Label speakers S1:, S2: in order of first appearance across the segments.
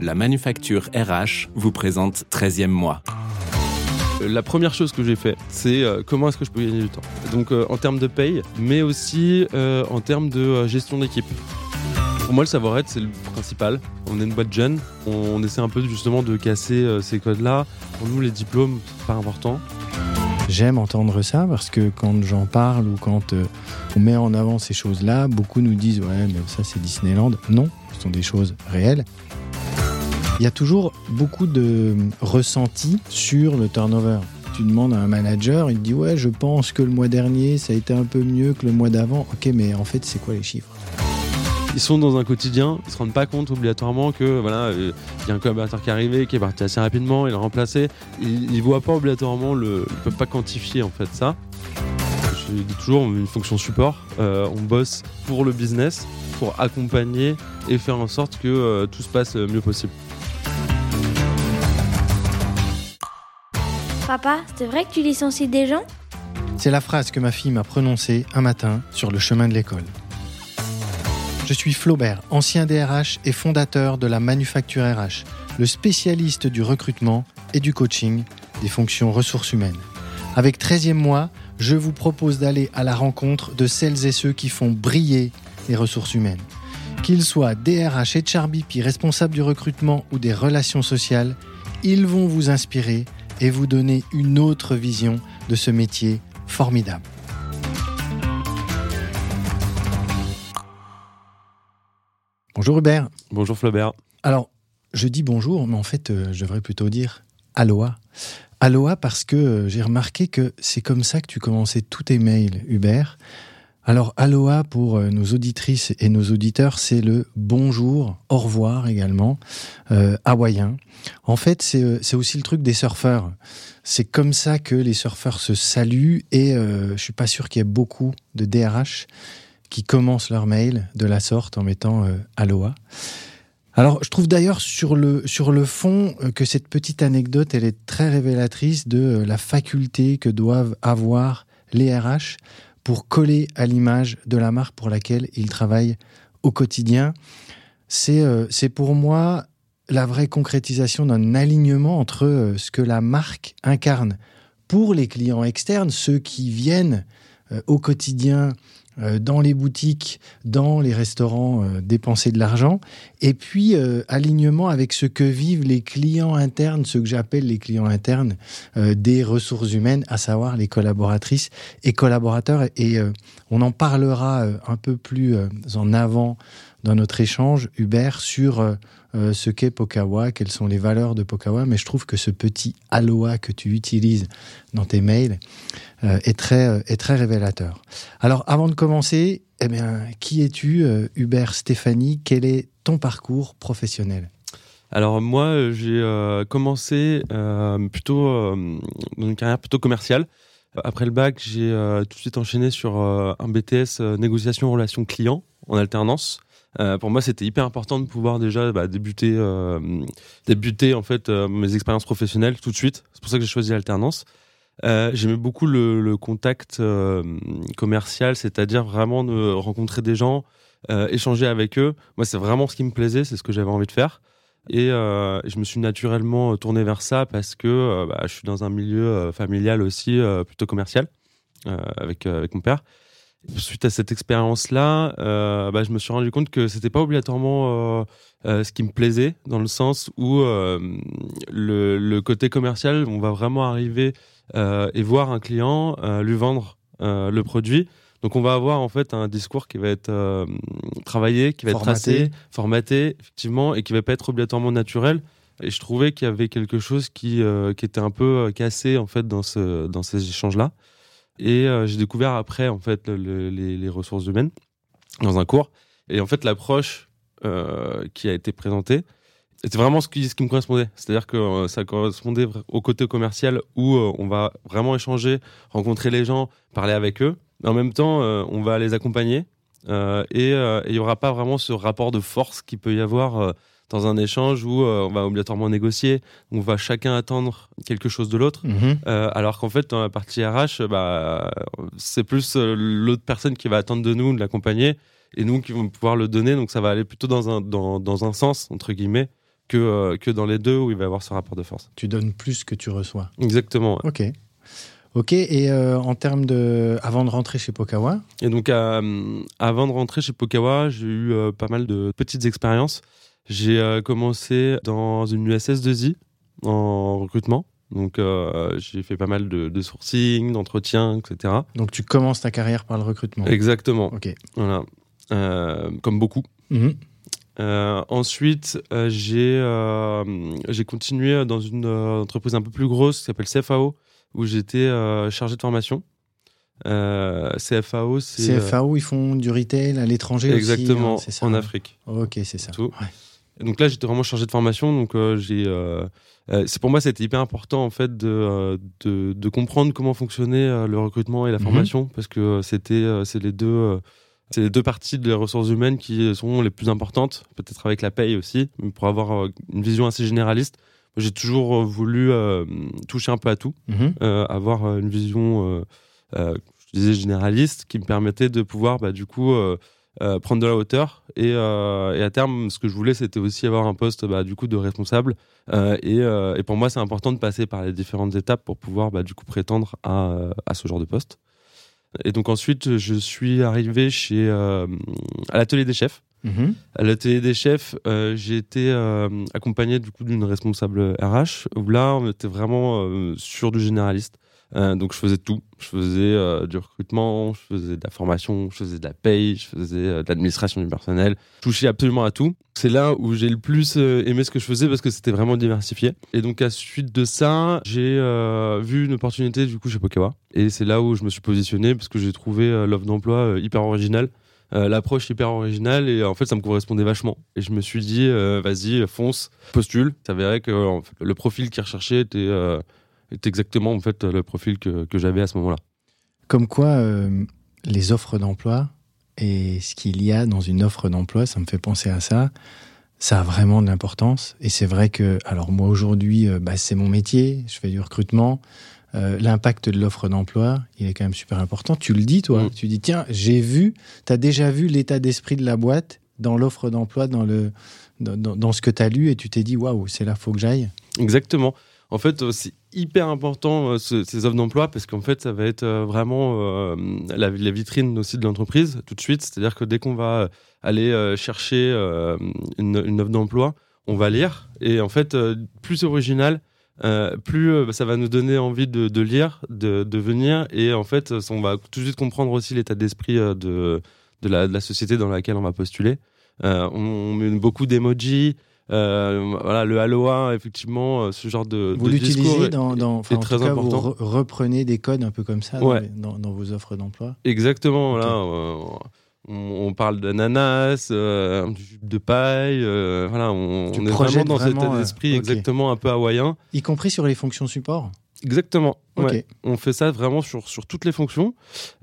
S1: La manufacture RH vous présente 13e mois.
S2: Euh, la première chose que j'ai fait, c'est euh, comment est-ce que je peux gagner du temps? Donc euh, en termes de paye, mais aussi en termes de gestion d'équipe. Pour moi, le savoir-être, c'est le principal. On est une boîte jeune, on, essaie un peu justement de casser ces codes-là. Pour nous, les diplômes, c'est pas important.
S3: J'aime entendre ça parce que quand j'en parle ou quand on met en avant ces choses-là, beaucoup nous disent ouais mais ça c'est Disneyland. Non, ce sont des choses réelles. Il y a toujours beaucoup de ressentis sur le turnover. Tu demandes à un manager, il te dit ouais, je pense que le mois dernier ça a été un peu mieux que le mois d'avant. Ok, mais en fait, c'est quoi les chiffres?
S2: Ils sont dans un quotidien, ils se rendent pas compte obligatoirement que voilà, euh, il y a un collaborateur qui est arrivé, qui est parti assez rapidement, il l'a remplacé. Ils, ils voient pas obligatoirement le, ils peuvent pas quantifier en fait ça. Je dis toujours, une fonction support. Euh, on bosse pour le business, pour accompagner et faire en sorte que euh, tout se passe le mieux possible.
S4: Papa, c'est vrai que tu licencies des gens?
S3: C'est la phrase que ma fille m'a prononcée un matin sur le chemin de l'école. Je suis Flaubert, ancien DRH et fondateur de la Manufacture RH, le spécialiste du recrutement et du coaching des fonctions ressources humaines. Avec 13e mois, je vous propose d'aller à la rencontre de celles et ceux qui font briller les ressources humaines. Qu'ils soient DRH, HRBP, responsables du recrutement ou des relations sociales, ils vont vous inspirer et vous donner une autre vision de ce métier formidable. Bonjour Hubert.
S2: Bonjour Flaubert.
S3: Alors, je dis bonjour, mais en fait, euh, je devrais plutôt dire aloha. Aloha parce que euh, j'ai remarqué que c'est comme ça que tu commençais tous tes mails, Hubert. Alors, aloha pour euh, nos auditrices et nos auditeurs, c'est le bonjour, au revoir également, euh, hawaïen. En fait, euh, c'est aussi le truc des surfeurs. C'est comme ça que les surfeurs se saluent et euh, je suis pas sûr qu'il y ait beaucoup de DRH qui commencent leur mail de la sorte en mettant aloha. Alors, je trouve d'ailleurs sur le, sur le fond que cette petite anecdote, elle est très révélatrice de la faculté que doivent avoir les RH pour coller à l'image de la marque pour laquelle il travaille au quotidien. C'est euh, pour moi la vraie concrétisation d'un alignement entre euh, ce que la marque incarne pour les clients externes, ceux qui viennent euh, au quotidien dans les boutiques, dans les restaurants, euh, dépenser de l'argent. Et puis, euh, alignement avec ce que vivent les clients internes, ce que j'appelle les clients internes des ressources humaines, à savoir les collaboratrices et collaborateurs. Et on en parlera un peu plus en avant dans notre échange, Hubert, sur ce qu'est Pokawa, quelles sont les valeurs de Pokawa. Mais je trouve que ce petit aloha que tu utilises dans tes mails, euh, est, très, euh, révélateur. Alors, avant de commencer, eh bien, qui es-tu, euh, Hubert Stéphanie? Quel est ton parcours professionnel?
S2: Alors moi, j'ai commencé plutôt dans une carrière plutôt commerciale. Après le bac, j'ai tout de suite enchaîné sur un BTS négociation relations clients en alternance. Pour moi, c'était hyper important de pouvoir déjà bah, débuter, débuter en fait mes expériences professionnelles tout de suite. C'est pour ça que j'ai choisi l'alternance. Euh, J'aimais beaucoup le, contact euh, commercial, c'est-à-dire vraiment de rencontrer des gens, euh, échanger avec eux. Moi, c'est vraiment ce qui me plaisait, c'est ce que j'avais envie de faire. Et euh, je me suis naturellement tourné vers ça parce que euh, bah, je suis dans un milieu euh, familial aussi plutôt commercial avec, avec mon père. Suite à cette expérience-là, bah, je me suis rendu compte que c'était pas obligatoirement ce qui me plaisait, dans le sens où le, le, côté commercial, on va vraiment arriver euh, et voir un client, euh, lui vendre euh, le produit. Donc on va avoir en fait un discours qui va être travaillé, qui va être tracé, formaté effectivement, et qui va pas être obligatoirement naturel. Et je trouvais qu'il y avait quelque chose qui, qui était un peu cassé en fait dans ce dans ces échanges Et j'ai découvert après en fait les, ressources humaines dans un cours. Et en fait l'approche qui a été présentée, c'était vraiment ce qui, ce qui me correspondait. C'est-à-dire que euh, ça correspondait au côté commercial où euh, on va vraiment échanger, rencontrer les gens, parler avec eux. En même temps, euh, on va les accompagner. et il n'y aura pas vraiment ce rapport de force qui peut y avoir dans un échange où on va obligatoirement négocier, on va chacun attendre quelque chose de l'autre.
S3: Mhm.
S2: alors qu'en fait, dans la partie RH, bah, c'est plus l'autre personne qui va attendre de nous de l'accompagner et nous qui vont pouvoir le donner. Donc ça va aller plutôt dans un, dans, dans un sens, entre guillemets. que, que dans les deux où il va y avoir ce rapport de force.
S3: Tu donnes plus que tu reçois.
S2: Exactement.
S3: Ok. Ok, et en termes de. Avant de rentrer chez Pokawa?
S2: Et donc, avant de rentrer chez Pokawa, j'ai eu pas mal de petites expériences. J'ai commencé dans une USS2I en recrutement. Donc euh, j'ai fait pas mal de, de sourcing, d'entretien, etc.
S3: Donc tu commences ta carrière par le recrutement.
S2: Exactement.
S3: Ok.
S2: Voilà. Euh, comme beaucoup.
S3: Mhm.
S2: Euh, ensuite, euh, j'ai euh, continué dans une euh, entreprise un peu plus grosse qui s'appelle CFAO, où j'étais euh, chargé de formation. Euh, CFAO, c'est
S3: CFAO, ils font du retail à l'étranger aussi,
S2: exactement
S3: hein, ça,
S2: en
S3: hein.
S2: Afrique.
S3: Ok, c'est ça.
S2: Tout.
S3: Ouais.
S2: Donc là, j'étais vraiment chargé de formation. Donc euh, j'ai, euh, euh, c'est pour moi, c'était hyper important en fait de, de, de comprendre comment fonctionnait le recrutement et la
S3: Mhm.
S2: formation, parce que c'était, c'est les deux, c'est les deux parties des ressources humaines qui sont les plus importantes. Peut-être avec la paye aussi, mais pour avoir une vision assez généraliste. J'ai toujours voulu euh, toucher un peu à tout,
S3: Mhm.
S2: euh, avoir une vision, euh, je disais généraliste, qui me permettait de pouvoir, bah, du coup. Euh, prendre de la hauteur et, euh, et à terme ce que je voulais c'était aussi avoir un poste bah, du coup de responsable euh, et, et pour moi c'est important de passer par les différentes étapes pour pouvoir bah, du coup prétendre à, à ce genre de poste et donc ensuite je suis arrivé chez à l'atelier des chefs
S3: Mhm.
S2: à l'atelier des chefs, j'ai été accompagné du coup d'une responsable RH où là on était vraiment sur du généraliste. Euh, donc je faisais tout. Je faisais euh, du recrutement, je faisais de la formation, je faisais de la paye, je faisais euh, de l'administration du personnel. Je touchais absolument à tout. C'est là où j'ai le plus aimé ce que je faisais parce que c'était vraiment diversifié. Et donc à suite de ça, j'ai vu une opportunité du coup chez Pokawa. Et c'est là où je me suis positionné parce que j'ai trouvé l'offre d'emploi hyper originale. L'approche hyper originale et en fait ça me correspondait vachement et je me suis dit vas-y fonce postule ça verrait que le profil qui recherchait était, était exactement en fait le profil que, que j'avais à ce moment-là
S3: Comme quoi, euh, les offres d'emploi et ce qu'il y a dans une offre d'emploi, ça me fait penser à ça. Ça a vraiment de l'importance. Et c'est vrai que, alors moi aujourd'hui, euh, bah, c'est mon métier, je fais du recrutement. Euh, L'impact de l'offre d'emploi, il est quand même super important. Tu le dis, toi.
S2: Mm.
S3: Tu dis, tiens, j'ai vu, tu as déjà vu l'état d'esprit de la boîte dans l'offre d'emploi, dans, le, dans, dans- dans ce que tu as lu, et tu t'es dit, waouh, c'est là, faut que j'aille.
S2: exactement en fait euh, c'est hyper important euh, ce- ces offres d'emploi parce qu'en fait ça va être euh, vraiment la, vitrine aussi de l'entreprise tout de suite. C'est à dire que dès qu'on va aller chercher une, une offre d'emploi on va lire. Et en fait plus original plus ça va nous donner envie de, lire, de, venir, et en fait, on va tout de suite comprendre aussi l'état d'esprit de, la, société dans laquelle on va postuler. On, on met beaucoup d'emojis, voilà, le Aloha, effectivement, euh, ce genre de,
S3: Vous
S2: de
S3: l'utilisez dans, dans
S2: est
S3: en
S2: très
S3: tout cas,
S2: important.
S3: vous re- reprenez des codes un peu comme ça dans
S2: Ouais.
S3: les- dans, dans vos offres d'emploi.
S2: Exactement,
S3: Ok.
S2: là, euh, on, parle d'ananas, euh, de paille, euh, voilà, on, on est vraiment dans cet
S3: euh, ok.
S2: exactement un peu hawaïen.
S3: Y compris sur les fonctions support
S2: Exactement. Ouais. On fait ça vraiment sur, sur toutes les fonctions.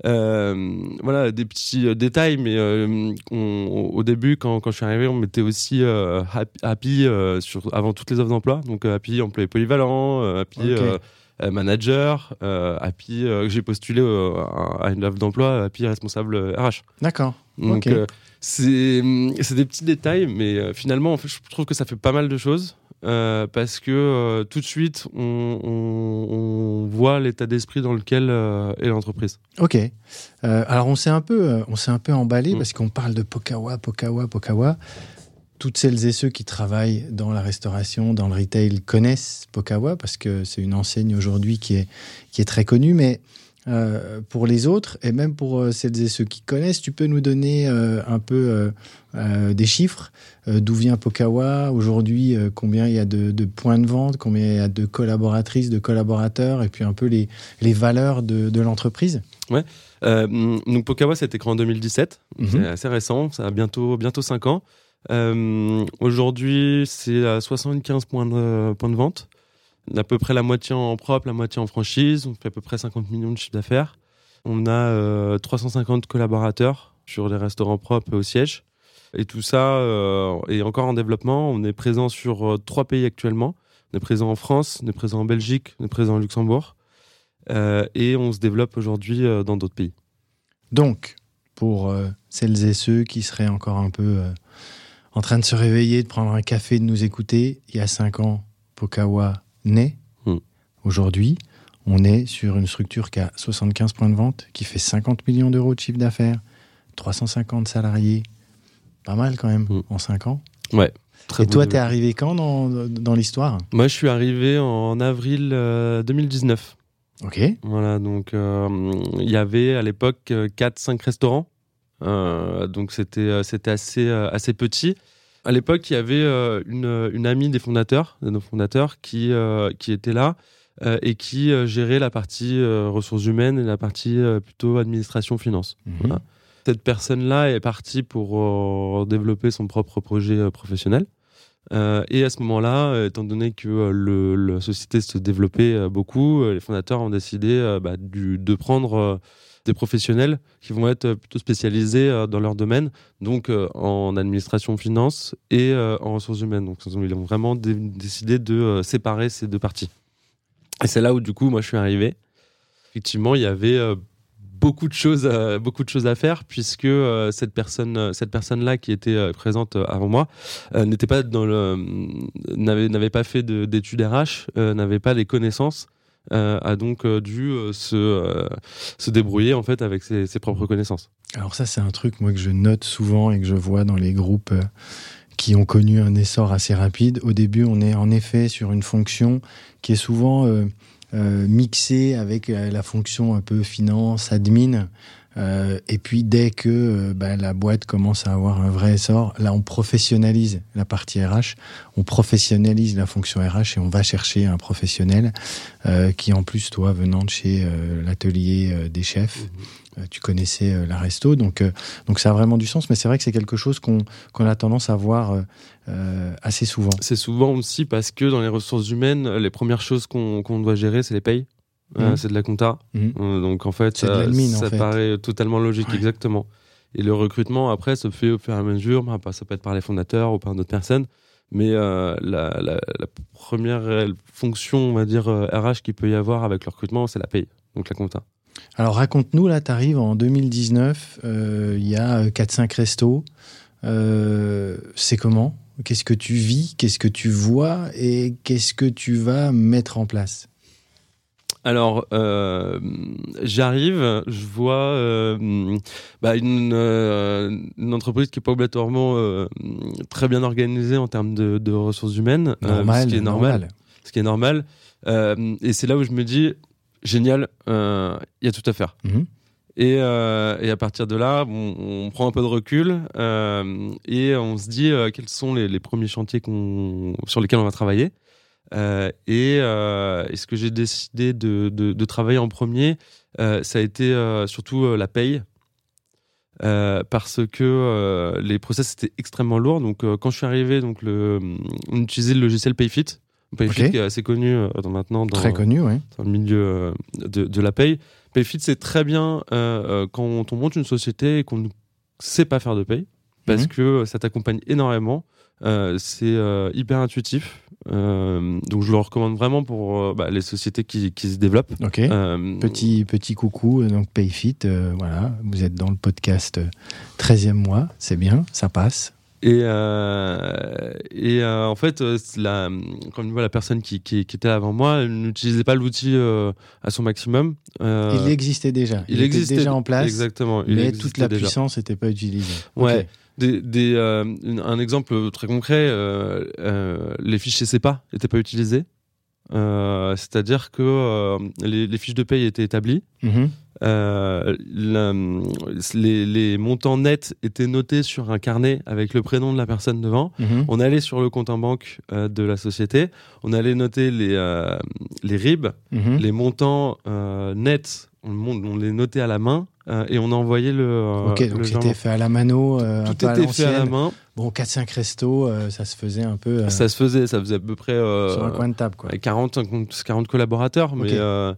S2: Euh, voilà, des petits euh, détails, mais euh, on- au début, quand, quand je suis arrivé, on mettait aussi Happy, sur, avant toutes les offres d'emploi. Donc Happy employé polyvalent, Happy
S3: Ok.
S2: euh, manager, Happy, j'ai postulé à une offre d'emploi, Happy responsable RH.
S3: D'accord.
S2: Donc c'est c'est des petits détails, mais finalement, en fait, je trouve que ça fait pas mal de choses. Euh, parce que euh, tout de suite, on, on- on voit l'état d'esprit dans lequel euh, est l'entreprise.
S3: Ok. Alors on s'est un peu, on s'est un peu emballé
S2: Mm.
S3: parce qu'on parle de Pokawa, Pokawa, Pokawa. Toutes celles et ceux qui travaillent dans la restauration, dans le retail connaissent Pokawa parce que c'est une enseigne aujourd'hui qui est qui est très connue. Mais euh, pour les autres et même pour euh, celles et ceux qui connaissent, tu peux nous donner euh, un peu des chiffres. D'où vient Pokawa aujourd'hui Combien il y a de, de points de vente Combien il y a de collaboratrices, de collaborateurs Et puis un peu les les valeurs de, de l'entreprise.
S2: Euh, donc Pokawa, c'était créé en 2017.
S3: Mhm.
S2: C'est assez récent, ça a bientôt, bientôt 5 ans. Aujourd'hui, c'est à 75 points de, points de vente. À peu près la moitié en propre, la moitié en franchise. On fait à peu près 50 millions de chiffre d'affaires. On a euh, 350 collaborateurs sur les restaurants propres et au siège. Et tout ça euh, est encore en développement. On est présent sur euh, trois pays actuellement. On est présent en France, on est présent en Belgique, on est présent au Luxembourg. Euh, et on se développe aujourd'hui euh, dans d'autres pays.
S3: Donc, pour euh, celles et ceux qui seraient encore un peu euh, en train de se réveiller, de prendre un café, de nous écouter. Il y a cinq ans, Pokawa naît.
S2: Hmm.
S3: Aujourd'hui, on est sur une structure qui a 75 points de vente, qui fait 50 millions d'euros de chiffre d'affaires, 350 salariés. Pas mal quand même
S2: Hmm.
S3: en cinq ans.
S2: Ouais. Très
S3: Et toi, t'es arrivé quand dans, dans l'histoire?
S2: Moi, je suis arrivé en avril euh, 2019.
S3: Ok.
S2: Voilà, donc euh, il y avait à l'époque 4-5 restaurants. Euh, donc c'était euh, assez, euh, assez petit. À l'époque, il y avait euh, une, une amie des fondateurs, de nos fondateurs, qui, euh, qui était là euh, et qui gérait la partie ressources humaines et la partie plutôt administration finance.
S3: Mhm.
S2: Voilà. Cette personne-là est partie pour développer son propre projet professionnel. Euh, et à ce moment-là, étant donné que euh, le, la société se développait euh, beaucoup, les fondateurs ont décidé bah, du- de prendre des professionnels qui vont être euh, plutôt spécialisés euh, dans leur domaine, donc euh, en administration finance et en ressources humaines. Donc ils ont, vraiment dé- décidé de séparer ces deux parties. Et c'est là où du coup, moi, je suis arrivé. Effectivement, il y avait beaucoup de choses, beaucoup de choses à faire puisque cette personne, cette personne-là qui était présente avant moi n'était pas dans le, n'avait, n'avait pas fait de- d'études RH, n'avait pas les connaissances. Euh, a donc euh, dû euh, se, se débrouiller en fait avec ses, propres connaissances.
S3: Alors ça, c'est un truc moi que je note souvent et que je vois dans les groupes qui ont connu un essor assez rapide. Au début, on est en effet sur une fonction qui est souvent mixée avec la fonction un peu finance, admin. Euh, et puis dès que euh, bah, la boîte commence à avoir un vrai essor, là on professionnalise la partie RH, on professionnalise la fonction RH et on va chercher un professionnel euh, qui en plus toi venant de chez euh, l'atelier euh, des chefs, euh, tu connaissais la resto, donc euh, donc ça a vraiment du sens. Mais c'est vrai que c'est quelque chose qu'on qu'on a tendance à voir assez souvent.
S2: C'est souvent aussi parce que dans les ressources humaines, les premières choses qu'on qu'on doit gérer, c'est les payes. Euh,
S3: Mhm.
S2: c'est de la compta.
S3: Mhm.
S2: Euh, donc en fait,
S3: de
S2: ça,
S3: en fait.
S2: paraît totalement logique,
S3: Ouais.
S2: exactement. Et le recrutement, après, se fait au fur et à mesure. Bah, ça peut être par les fondateurs ou par d'autres personnes. Mais euh, la, la- la première fonction, on va dire, euh, RH qu'il peut y avoir avec le recrutement, c'est la paye, donc la compta.
S3: Alors raconte-nous, là, tu arrives en 2019, euh, il y a euh, 4-5 restos. Euh, c'est comment? Qu'est-ce que tu vis? Qu'est-ce que tu vois? Et qu'est-ce que tu vas mettre en place?
S2: Alors, euh, j'arrive, je vois euh, bah, une, euh, une entreprise qui n'est pas obligatoirement très bien organisée en termes de, de ressources humaines,
S3: Normal,
S2: ce qui est normal. ce qui est normal. Et c'est là où je me dis, génial, il y a tout à faire.
S3: Mhm.
S2: Et, et à partir de là, on prend un peu de recul et on se dit quels sont les, les premiers chantiers sur lesquels on va travailler. Euh, et, euh, et ce que j'ai décidé de, de- de travailler en premier, euh, ça a été surtout la paye. Parce que les process étaient extrêmement lourds. Donc, quand je suis arrivé, donc le, on utilisait le logiciel Payfit. Payfit
S3: Ok.
S2: qui est assez connu dans- maintenant dans,
S3: Très connu, oui.
S2: dans le milieu de, de la paye. Payfit, c'est très bien quand on monte une société et qu'on ne sait pas faire de paye, parce
S3: Mhm.
S2: que ça t'accompagne énormément. Euh, c'est euh, hyper intuitif. Euh, donc, je le recommande vraiment pour euh, bah, les sociétés qui, qui se développent. Euh,
S3: Petit, petit coucou, euh, donc Payfit, euh, voilà, vous êtes dans le podcast euh, 13e mois, c'est bien, ça passe.
S2: Et, euh, et euh, en fait, euh, la, comme voit la personne qui, qui, qui était avant moi, elle n'utilisait pas l'outil euh, à son maximum. Euh,
S3: il existait déjà, il,
S2: il
S3: était
S2: existait
S3: déjà en place,
S2: Exactement. il
S3: mais toute la
S2: déjà.
S3: puissance n'était pas utilisée.
S2: Ouais. Des, des, euh, une- un exemple très concret, euh, euh, les fichiers CEPA n'étaient pas utilisés. C'est-à-dire que les, les fiches de paye étaient établies. Euh, la- les, les montants nets étaient notés sur un carnet avec le prénom de la personne devant.
S3: Mhm.
S2: On allait sur le compte en banque euh, de la société. On allait noter les, euh, les RIB,
S3: Mhm.
S2: les montants nets. On, les notait à la main et on envoyait le. euh,
S3: Ok,
S2: le
S3: donc c'était fait à la mano, euh,
S2: Tout
S3: à
S2: était fait à la main.
S3: Bon, 4-5 restos, euh, ça se faisait un peu euh,
S2: Ça se faisait, ça faisait à peu près euh,
S3: sur un coin de table, quoi.
S2: avec 40, 40 collaborateurs, mais euh,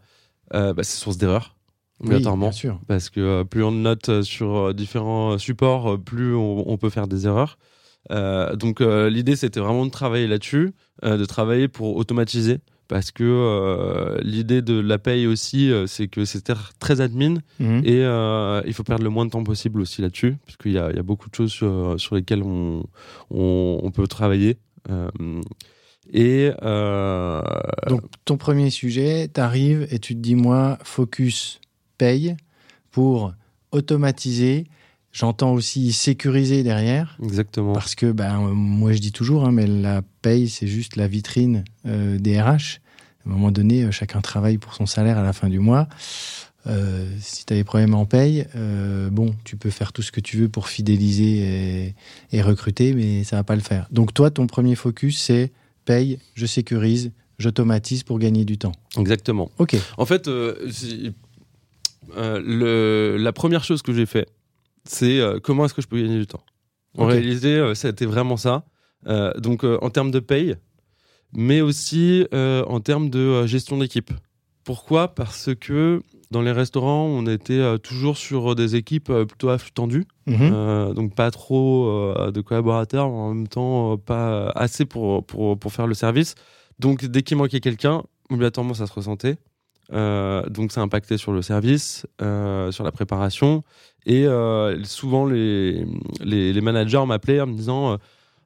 S2: euh, bah, c'est source d'erreur,
S3: Oui,
S2: obligatoirement.
S3: bien sûr.
S2: parce que euh, plus on note euh, sur euh, différents supports, euh, plus on, on peut faire des erreurs. Euh, donc euh, l'idée c'était vraiment de travailler là-dessus, euh, de travailler pour automatiser, parce que euh, l'idée de la paye aussi, euh, c'est que c'est très admin
S3: Mhm.
S2: et euh, il faut perdre le moins de temps possible aussi là-dessus, parce qu'il y a, il y a beaucoup de choses sur, sur lesquelles on, on, on peut travailler. Et
S3: Donc, ton premier sujet, tu arrives et tu te dis, moi, focus paye pour automatiser. J'entends aussi sécuriser derrière.
S2: exactement.
S3: Parce que, ben, moi, je dis toujours, hein, mais la paye, c'est juste la vitrine euh, des RH. À un moment donné, euh, chacun travaille pour son salaire à la fin du mois. Euh, si tu as des problèmes en paye, euh, bon, tu peux faire tout ce que tu veux pour fidéliser et, et recruter, mais ça va pas le faire. Donc, toi, ton premier focus, c'est paye, je sécurise, j'automatise pour gagner du temps.
S2: Exactement.
S3: Ok.
S2: En fait, euh, le, la première chose que j'ai fait, c'est euh, comment est-ce que je peux gagner du temps? En
S3: Ok.
S2: réalité, euh, ça a été vraiment ça. Euh, donc, euh, en termes de paye, mais aussi en termes de gestion d'équipe. Pourquoi? Parce que dans les restaurants, on était toujours sur des équipes plutôt à flux tendu.
S3: Mhm.
S2: Donc pas trop de collaborateurs, en même temps pas assez pour, pour, pour faire le service. Donc dès qu'il manquait quelqu'un, obligatoirement ça se ressentait. Euh, donc ça impactait sur le service, euh, sur la préparation. Et euh, souvent les, les, les managers m'appelaient en me disant, euh,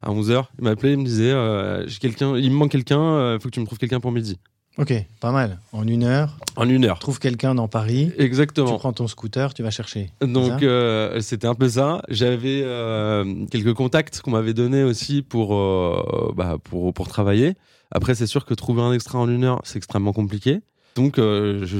S2: à 11h, ils m'appelaient, ils me disaient, euh, j'ai quelqu'un, il me manque quelqu'un, il faut que tu me trouves quelqu'un pour midi.
S3: Ok, pas mal. En une heure,
S2: En une heure.
S3: trouve quelqu'un dans Paris, tu
S2: Exactement.
S3: prends ton scooter, tu vas chercher.
S2: Donc euh, c'était un peu ça. J'avais euh, quelques contacts qu'on m'avait donnés aussi pour, euh, bah, pour, pour travailler. Après c'est sûr que trouver un extra en une heure c'est extrêmement compliqué. Donc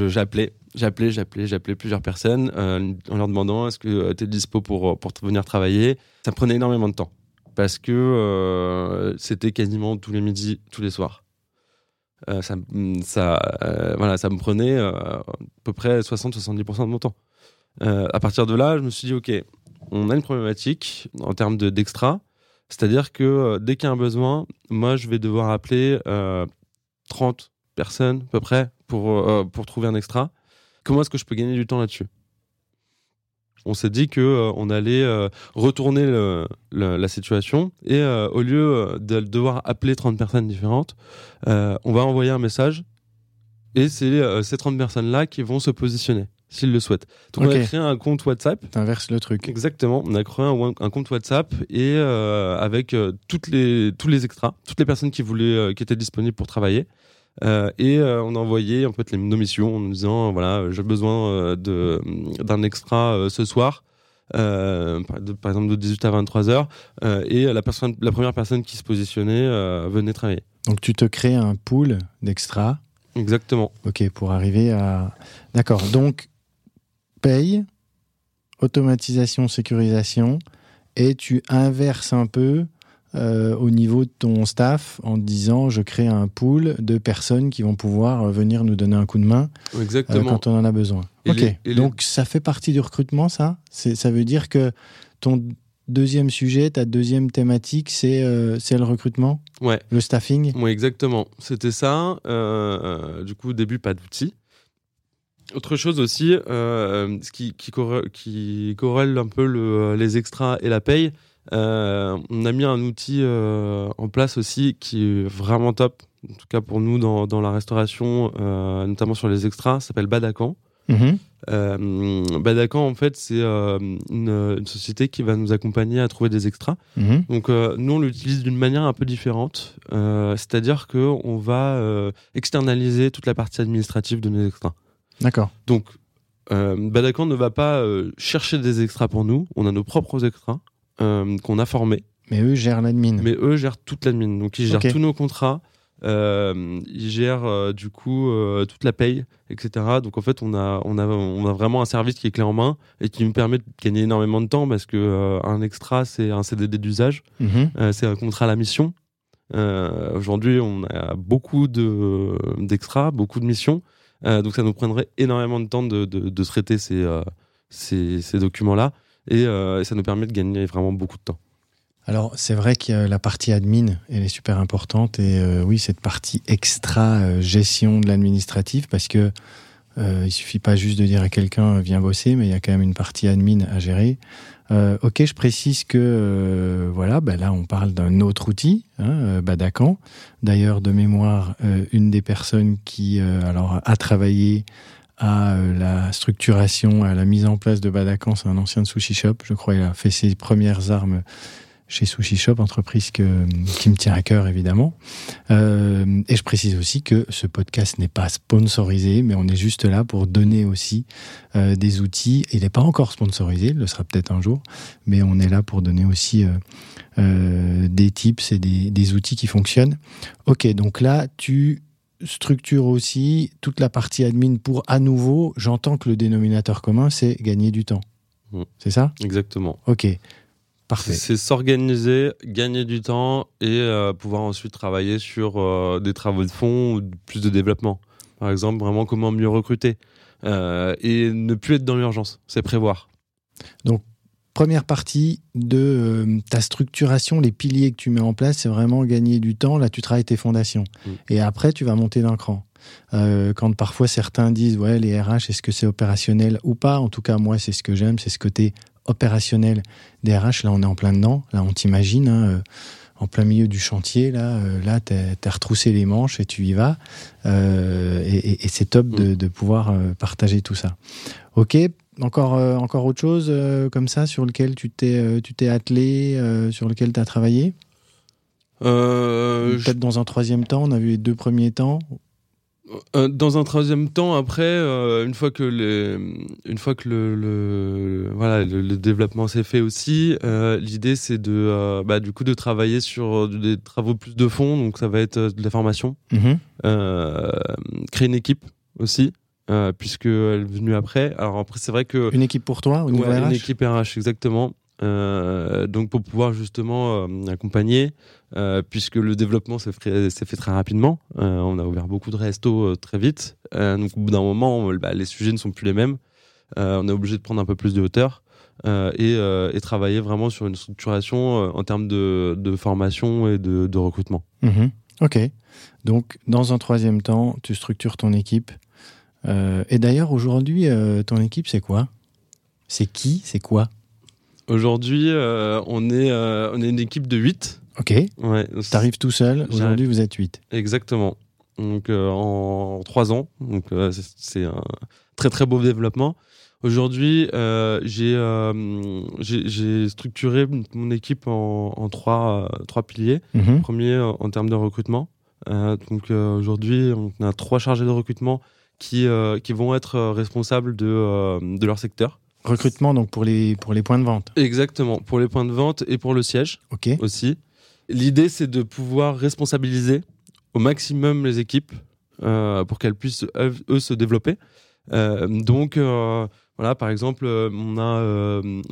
S2: j'appelais, j'appelais, j'appelais, j'appelais plusieurs personnes euh, en leur demandant est-ce que tu es dispo pour, pour venir travailler? Ça me prenait énormément de temps parce que euh, c'était quasiment tous les midis, tous les soirs. Euh, ça, m- ça, euh, voilà, ça me prenait euh, à peu près 60-70% de mon temps. Euh, à partir de là, je me suis dit, OK, on a une problématique en termes de- d'extra. C'est-à-dire que euh, dès qu'il y a un besoin, moi, je vais devoir appeler euh, 30 personnes à peu près pour, euh, pour trouver un extra. Comment est-ce que je peux gagner du temps là-dessus? On s'est dit que euh, on allait euh, retourner le- le- la situation et euh, au lieu de devoir appeler 30 personnes différentes, on va envoyer un message et c'est ces 30 personnes-là qui vont se positionner s'ils le souhaitent. Donc on a créé un compte WhatsApp
S3: T'inverses le truc.
S2: Exactement, on a créé un, un compte WhatsApp et avec toutes les, tous les extras, toutes les personnes qui voulaient, qui étaient disponibles pour travailler. Euh, et euh, on a envoyé en fait les, nos missions en nous disant voilà j'ai besoin euh, de d'un extra euh, ce soir euh, par, de- par exemple de 18 à 23 heures euh, et la personne la première personne qui se positionnait euh, venait travailler
S3: Donc tu te crées un pool d'extra,
S2: exactement
S3: ok, pour arriver à. D'accord. Donc paye, automatisation, sécurisation, et tu inverses un peu euh, au niveau de ton staff en disant je crée un pool de personnes qui vont pouvoir euh, venir nous donner un coup de main euh, quand on en a besoin.
S2: Et
S3: ok.
S2: les- et les-
S3: Donc ça fait partie du recrutement, ça? Ça veut dire que ton deuxième sujet, ta deuxième thématique, c'est euh, le recrutement,
S2: ouais
S3: le staffing?
S2: Oui, exactement. C'était ça. Du coup, au début, pas d'outils. Autre chose aussi, ce qui, qui, corrèle, qui corrèle un peu le- les extras et la paye, euh, on a mis un outil euh, en place aussi qui est vraiment top, en tout cas pour nous dans, dans la restauration, euh, notamment sur les extras, s'appelle Badacan.
S3: Mhm.
S2: Badacan, en fait, c'est une, une société qui va nous accompagner à trouver des extras.
S3: Mhm.
S2: Donc nous on l'utilise d'une manière un peu différente, c'est-à-dire que on va externaliser toute la partie administrative de nos extras.
S3: D'accord.
S2: Donc Badacan ne va pas chercher des extras pour nous, on a nos propres extras qu'on a formés,
S3: Mais eux gèrent l'admin.
S2: mais eux gèrent toute l'admin, donc ils gèrent tous nos contrats. euh, ils gèrent euh, du coup euh, toute la paye, etc. Donc en fait, on a, on, a, on a vraiment un service qui est clé en main et qui nous permet de gagner énormément de temps parce que euh, un extra, c'est un CDD d'usage.
S3: Mhm.
S2: Euh, c'est un contrat à la mission. Euh, Aujourd'hui, on a beaucoup de- d'extras, beaucoup de missions. Euh, donc, ça nous prendrait énormément de temps de, de- de traiter ces, euh, ces, ces documents-là. Et euh, ça nous permet de gagner vraiment beaucoup de temps.
S3: Alors, c'est vrai que la partie admin, elle est super importante. Et euh, oui, cette partie extra euh, gestion de l'administratif, parce que Euh, il suffit pas juste de dire à quelqu'un viens bosser, mais il y a quand même une partie admin à gérer. Euh, ok, je précise que euh, voilà, bah là on parle d'un autre outil, hein, euh, Badacan. D'ailleurs, de mémoire, euh, une des personnes qui euh, alors a travaillé à euh, la structuration, à la mise en place de Badacan, c'est un ancien de Sushi Shop. Je crois il a fait ses premières armes chez Sushi Shop, entreprise qui me tient à cœur évidemment. Euh, et je précise aussi que ce podcast n'est pas sponsorisé, mais on est juste là pour donner aussi euh, des outils. Il n'est pas encore sponsorisé, il le sera peut-être un jour, mais on est là pour donner aussi des tips et des outils qui fonctionnent. Ok, donc là, tu structures aussi toute la partie admin pour à nouveau, j'entends que le dénominateur commun, c'est gagner du temps.
S2: Mm.
S3: C'est ça?
S2: Exactement.
S3: Ok, parfait.
S2: C'est s'organiser, gagner du temps et euh, pouvoir ensuite travailler sur euh, des travaux de fond ou plus de développement. Par exemple, vraiment comment mieux recruter Euh, et ne plus être dans l'urgence. C'est prévoir.
S3: Première partie de euh, ta structuration, les piliers que tu mets en place, c'est vraiment gagner du temps. Là, tu travailles tes fondations.
S2: Mm.
S3: Et après, tu vas monter d'un cran. Euh, quand parfois certains disent, ouais, les RH, est-ce que c'est opérationnel ou pas? En tout cas, moi, c'est ce que j'aime, c'est ce côté opérationnel des RH. Là, on est en plein dedans. Là, on t'imagine, hein, euh, en plein milieu du chantier. Là, là t'as retroussé les manches et tu y vas. Et et- et c'est top de, de pouvoir partager tout ça. Ok, encore, euh, encore autre chose euh, comme ça sur lequel tu t'es euh, tu t'es attelé, sur lequel tu as travaillé
S2: je-
S3: Peut-être dans un troisième temps, on a vu les deux premiers temps?
S2: dans un troisième temps, après, une fois que les, une fois que le, le- voilà le, le développement s'est fait aussi, l'idée c'est de bah, du coup de travailler sur des travaux plus de fond. Donc ça va être de la formation.
S3: Mhm.
S2: Euh, créer une équipe aussi, euh, puisque elle est venue après. Alors après, c'est vrai que
S3: Une équipe pour toi
S2: Ouais,
S3: RH
S2: une équipe RH exactement. Euh, donc pour pouvoir justement euh, accompagner, puisque le développement s'est fait, très rapidement. On a ouvert beaucoup de restos très vite. Donc au bout d'un moment, bah, les sujets ne sont plus les mêmes. On est obligé de prendre un peu plus de hauteur. et, et travailler vraiment sur une structuration en termes de, de formation et de, de recrutement.
S3: Mhm. Ok. Donc, dans un troisième temps, tu structures ton équipe. Euh, et d'ailleurs, aujourd'hui, euh, ton équipe, c'est quoi? C'est qui? C'est quoi?
S2: Aujourd'hui, euh, on, est, on est une équipe de 8.
S3: Ok.
S2: Ouais,
S3: T'arrives tout seul. Aujourd'hui, vous êtes 8.
S2: Exactement. Donc euh, en trois ans, donc c'est- un très très beau développement. Aujourd'hui, j'ai structuré mon équipe en, en trois trois piliers.
S3: Mhm.
S2: Premier en termes de recrutement. Donc aujourd'hui, on a trois chargés de recrutement qui euh, qui vont être euh, responsables de euh, de leur secteur.
S3: Recrutement, donc pour les, pour les points de vente.
S2: Exactement pour les points de vente et pour le siège aussi. L'idée, c'est de pouvoir responsabiliser au maximum les équipes euh, pour qu'elles puissent, eux, eux, se développer. Euh, donc, euh, voilà, par exemple, on a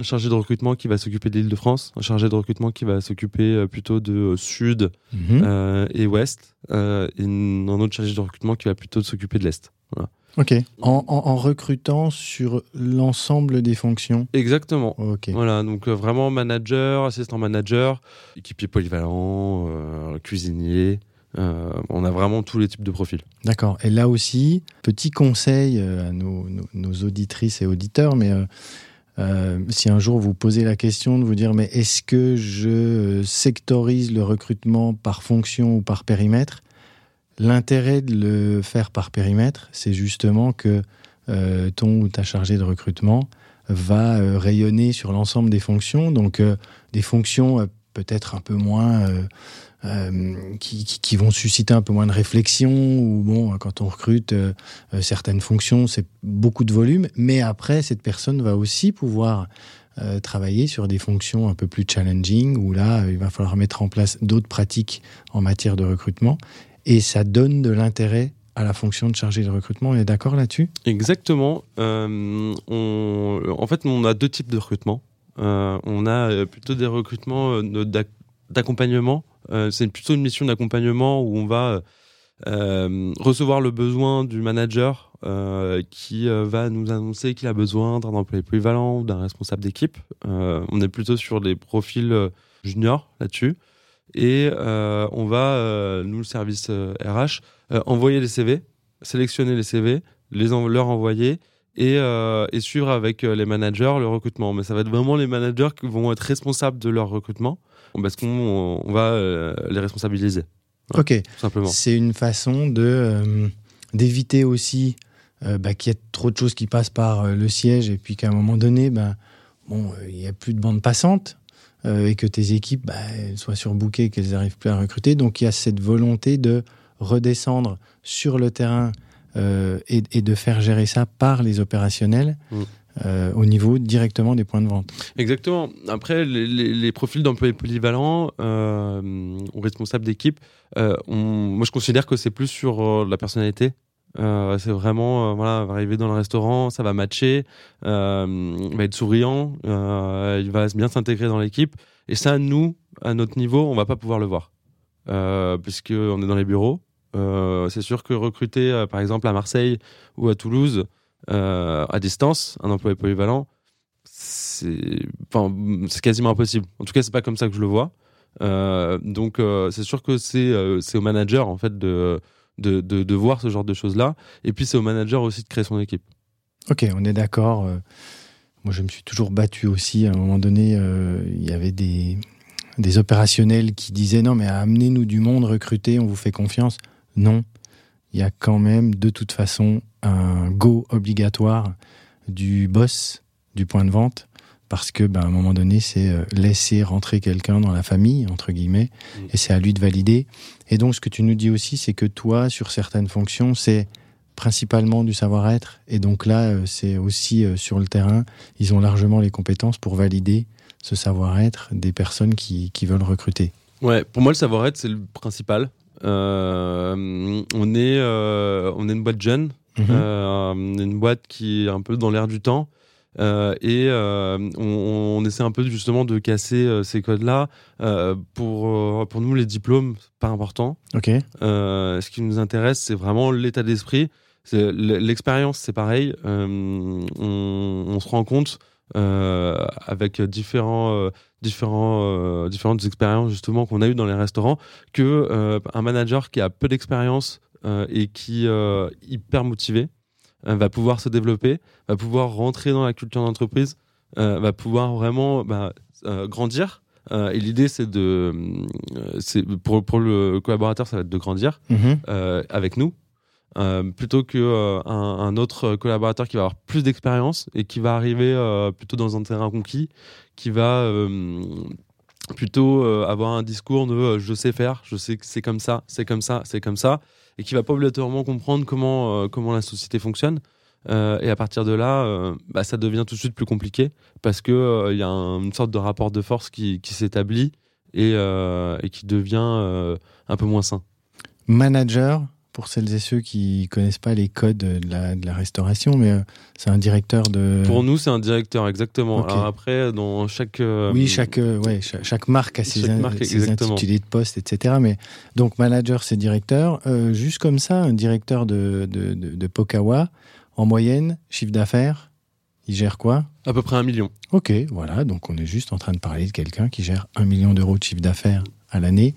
S2: un chargé de recrutement qui va s'occuper de l'île de France, un chargé de recrutement qui va s'occuper plutôt de sud
S3: Mhm.
S2: et ouest, et un autre chargé de recrutement qui va plutôt s'occuper de l'est.
S3: Ok. En, en- en recrutant sur l'ensemble des fonctions.
S2: Exactement.
S3: Ok.
S2: Voilà, donc euh, vraiment manager, assistant manager, équipier polyvalent, euh, cuisinier. euh, on a vraiment tous les types de profils.
S3: D'accord. Et là aussi, petit conseil à nos, nos- nos auditrices et auditeurs, mais euh, si un jour vous posez la question de vous dire, mais est-ce que je sectorise le recrutement par fonction ou par périmètre L'intérêt de le faire par périmètre, c'est justement que euh, ton ou ta chargée de recrutement va euh, rayonner sur l'ensemble des fonctions. Donc, euh, des fonctions peut-être un peu moins qui, vont susciter un peu moins de réflexion ou bon quand on recrute certaines fonctions c'est beaucoup de volume mais après cette personne va aussi pouvoir travailler sur des fonctions un peu plus challenging où là il va falloir mettre en place d'autres pratiques en matière de recrutement et ça donne de l'intérêt à la fonction de chargé de recrutement on est d'accord là-dessus?
S2: Exactement. Euh, en fait, on a deux types de recrutement. Euh, on a euh, plutôt des recrutements d'accompagnement. C'est plutôt une mission d'accompagnement où on va recevoir le besoin du manager qui va nous annoncer qu'il a besoin d'un employé polyvalent ou d'un responsable d'équipe. On est plutôt sur des profils juniors là-dessus. Et euh, on va, euh, nous, le service euh, RH, euh, envoyer les CV, sélectionner les CV, les en- leur envoyer et, et suivre avec les managers le recrutement. Mais ça va être vraiment les managers qui vont être responsables de leur recrutement parce qu'on on va les responsabiliser,
S3: Ok.
S2: tout simplement.
S3: C'est une façon de d'éviter aussi bah, qu'il y ait trop de choses qui passent par le siège et puis qu'à un moment donné, bah, bon, il n'y a plus de bande passante euh, et que tes équipes bah, soient surbookées, qu'elles n'arrivent plus à recruter. Donc il y a cette volonté de redescendre sur le terrain euh, et, et de faire gérer ça par les opérationnels.
S2: Mm.
S3: euh, au niveau directement des points de vente.
S2: Exactement. Après, les, les- les profils d'employés polyvalents ou responsables d'équipe, moi je considère que c'est plus sur la personnalité. Euh, c'est vraiment, euh, voilà, va arriver dans le restaurant, ça va matcher, euh, il va être souriant, euh, il va bien s'intégrer dans l'équipe. Et ça, nous, à notre niveau, on va pas pouvoir le voir. Euh, puisque on est dans les bureaux. Euh, c'est sûr que recruter, euh, par exemple, à Marseille ou à Toulouse, euh, à distance, un employé polyvalent, c'est quasiment impossible. En tout cas, c'est pas comme ça que je le vois. Euh, donc, euh, c'est sûr que euh, c'est au manager en fait de, de, de, voir ce genre de choses là. Et puis, c'est au manager aussi de créer son équipe.
S3: Ok, on est d'accord. euh, Moi, je me suis toujours battu aussi. À un moment donné, euh, il y avait des, des opérationnels qui disaient non, mais amenez-nous du monde, recrutez, on vous fait confiance. Non, il y a quand même de toute façon un go obligatoire du boss du point de vente parce que, ben, à un moment donné, c'est euh, laisser rentrer quelqu'un dans la famille entre guillemets,
S2: Mm.
S3: et c'est à lui de valider. Et donc, ce que tu nous dis aussi, c'est que toi, sur certaines fonctions, c'est principalement du savoir-être. Et donc là, euh, c'est aussi euh, sur le terrain, ils ont largement les compétences pour valider ce savoir-être des personnes qui, qui veulent recruter.
S2: Ouais, pour moi, le savoir-être, c'est le principal. Euh, on, est, euh, on est une boîte jeune,
S3: Mhm.
S2: Une boîte qui est un peu dans l'air du temps. Euh, et euh, on, on essaie un peu justement de casser euh, ces codes-là. Pour, pour nous, les diplômes, pas important.
S3: Ok.
S2: Ce qui nous intéresse, c'est vraiment l'état d'esprit. L'expérience, c'est pareil. On, on se rend compte avec différents, différents, différentes expériences justement qu'on a eues dans les restaurants que un manager qui a peu d'expérience et qui est hyper motivé va pouvoir se développer, va pouvoir rentrer dans la culture d'entreprise, euh, va pouvoir vraiment bah, euh, grandir. Euh, et l'idée, c'est de, euh, pour, pour le collaborateur, ça va être de grandir
S3: Mhm.
S2: euh, avec nous, euh, plutôt que euh, un, autre collaborateur qui va avoir plus d'expérience et qui va arriver euh, plutôt dans un terrain conquis, qui va euh, plutôt euh, avoir un discours de euh, je sais faire, je sais que c'est comme ça, c'est comme ça, c'est comme ça, et qui va pas obligatoirement comprendre comment euh, comment la société fonctionne. Euh, et à partir de là, euh, bah, ça devient tout de suite plus compliqué parce que euh, y a un- une sorte de rapport de force qui, qui s'établit et, et qui devient un peu moins sain.
S3: Manager, pour celles et ceux qui connaissent pas les codes de la, de la restauration, mais euh, c'est un directeur de.
S2: Pour nous, c'est un directeur, exactement. Alors après, dans chaque. euh,
S3: Oui, chaque, euh, ouais, chaque, chaque marque a ses,
S2: Chaque
S3: in-
S2: marque,
S3: ses intitulés de poste, etc. Mais donc manager, c'est directeur. Euh, juste comme ça, un directeur de, de, de, de Pokawa, en moyenne, chiffre d'affaires, il gère quoi?
S2: À peu près un million.
S3: Ok, voilà. Donc on est juste en train de parler de quelqu'un qui gère un million d'euros de chiffre d'affaires à l'année.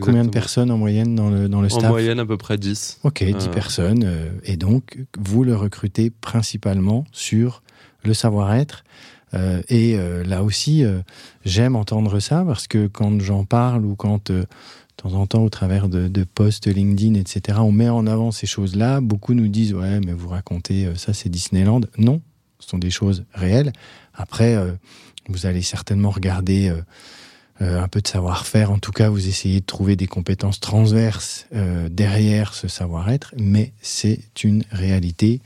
S3: Combien de personnes en moyenne dans le, dans le
S2: En
S3: staff
S2: moyenne, à peu près 10.
S3: Ok, 10
S2: Euh.
S3: personnes. euh, et donc, vous le recrutez principalement sur le savoir-être. Euh, et là aussi, j'aime entendre ça parce que quand j'en parle ou quand, de temps en temps, au travers de, de posts LinkedIn, etc., on met en avant ces choses-là, beaucoup nous disent Ouais, mais vous racontez ça, c'est Disneyland. Non, ce sont des choses réelles. Après, vous allez certainement regarder. Euh, un peu de savoir-faire. En tout cas, vous essayez de trouver des compétences transverses euh, derrière ce savoir-être, mais c'est une réalité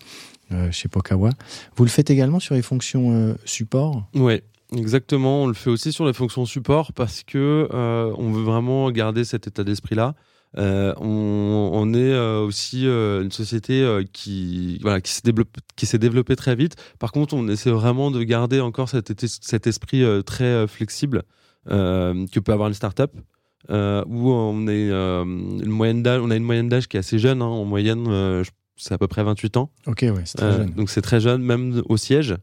S3: euh, chez Pokawa. Vous le faites également sur les fonctions support?
S2: Ouais, exactement. On le fait aussi sur les fonctions support parce que on veut vraiment garder cet état d'esprit-là. On, est aussi une société qui, qui s'est développée, très vite. Par contre, on essaie vraiment de garder encore cet, cet esprit très flexible que peut avoir une start-up. euh, où on, est, euh, une moyenne d'âge, on a une moyenne d'âge qui est assez jeune. hein. en moyenne, euh, c'est à peu près 28 ans.
S3: Ok, ouais, c'est très
S2: Euh,
S3: jeune.
S2: Donc c'est très jeune, même au siège.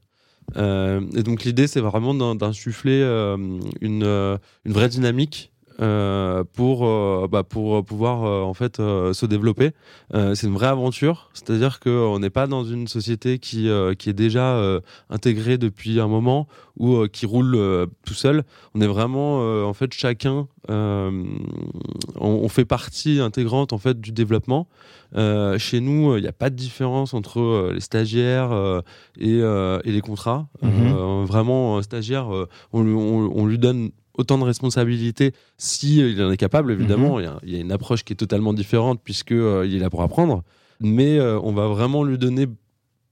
S2: Euh, et donc l'idée, c'est vraiment d'in- d'insuffler euh, une, euh, une vraie dynamique euh, pour euh, bah, pour pouvoir euh, en fait se développer. C'est une vraie aventure, c'est-à-dire qu'on n'est pas dans une société qui qui est déjà intégrée depuis un moment ou qui roule tout seul. On est vraiment en fait chacun on, on fait partie intégrante en fait du développement. Chez nous, il n'y a pas de différence entre les stagiaires et, et les contrats.
S3: Mhm.
S2: Euh, vraiment, un stagiaire, on- on lui donne autant de responsabilités si euh, il en est capable. Évidemment, il y a- il y, a une approche qui est totalement différente puisque euh, il est là pour apprendre. Mais euh, on va vraiment lui donner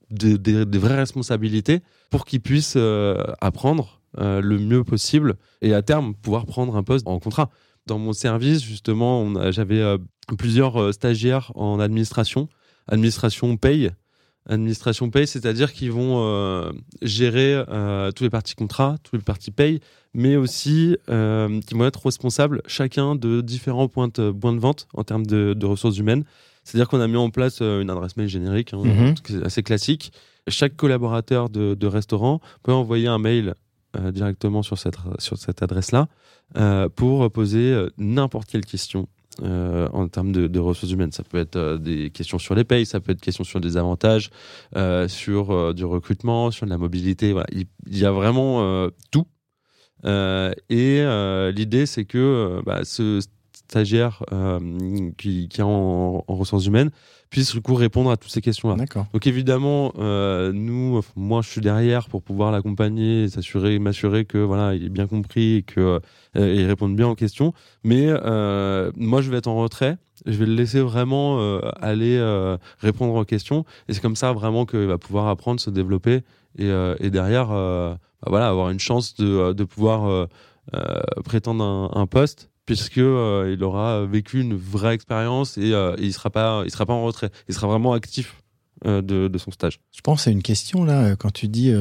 S2: des, des- des vraies responsabilités pour qu'il puisse euh, apprendre le mieux possible et à terme pouvoir prendre un poste en contrat. Dans mon service, justement, j'avais plusieurs stagiaires en administration, administration paye. Administration paye, c'est-à-dire qu'ils vont euh, gérer euh, tous les parties contrats, tous les parties paye, mais aussi euh, qui vont être responsables chacun de différents points de, points de vente en termes de, de ressources humaines. C'est-à-dire qu'on a mis en place une adresse mail générique, hein,
S3: Mhm.
S2: c'est assez classique. Chaque collaborateur de, de restaurant peut envoyer un mail directement sur cette, sur cette adresse-là pour poser n'importe quelle question euh, en termes de, ressources humaines. Ça peut être euh, des questions sur les payes, ça peut être des questions sur des avantages, euh, sur du recrutement, sur de la mobilité. Voilà. Il, y a vraiment tout. Et l'idée, c'est que bah, ce stagiaire euh, qui, qui est en, en ressources humaines puisse du coup répondre à toutes ces questions-là. Donc évidemment, euh, nous, enfin, moi, je suis derrière pour pouvoir l'accompagner, s'assurer, m'assurer que voilà, il est bien compris et que euh, il réponde bien aux questions. Mais euh, moi, je vais être en retrait. Je vais le laisser vraiment aller répondre aux questions. Et c'est comme ça vraiment qu'il va pouvoir apprendre, se développer et, et derrière, bah, voilà, avoir une chance de, de pouvoir prétendre un, un poste puisque euh, il aura vécu une vraie expérience et, euh, et il sera pas, il sera pas en retrait. Il sera vraiment actif euh, de, de son stage.
S3: Je pense à une question là, euh, quand tu dis,